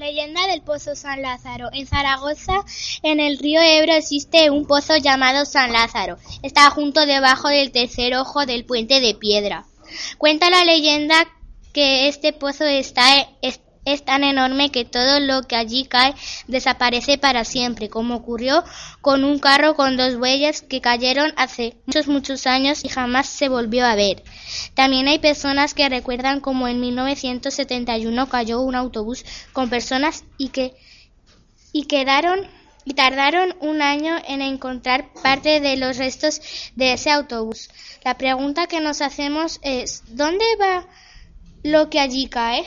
Leyenda del Pozo San Lázaro. En Zaragoza, en el río Ebro, existe un pozo llamado San Lázaro. Está junto debajo del tercer ojo del puente de piedra. Cuenta la leyenda que este pozo está, es tan enorme que todo lo que allí cae desaparece para siempre, como ocurrió con un carro con dos bueyes que cayeron hace muchos, muchos años y jamás se volvió a ver. También hay personas que recuerdan como en 1971 cayó un autobús con personas y que y quedaron y tardaron un año en encontrar parte de los restos de ese autobús. La pregunta que nos hacemos es ¿dónde va lo que allí cae?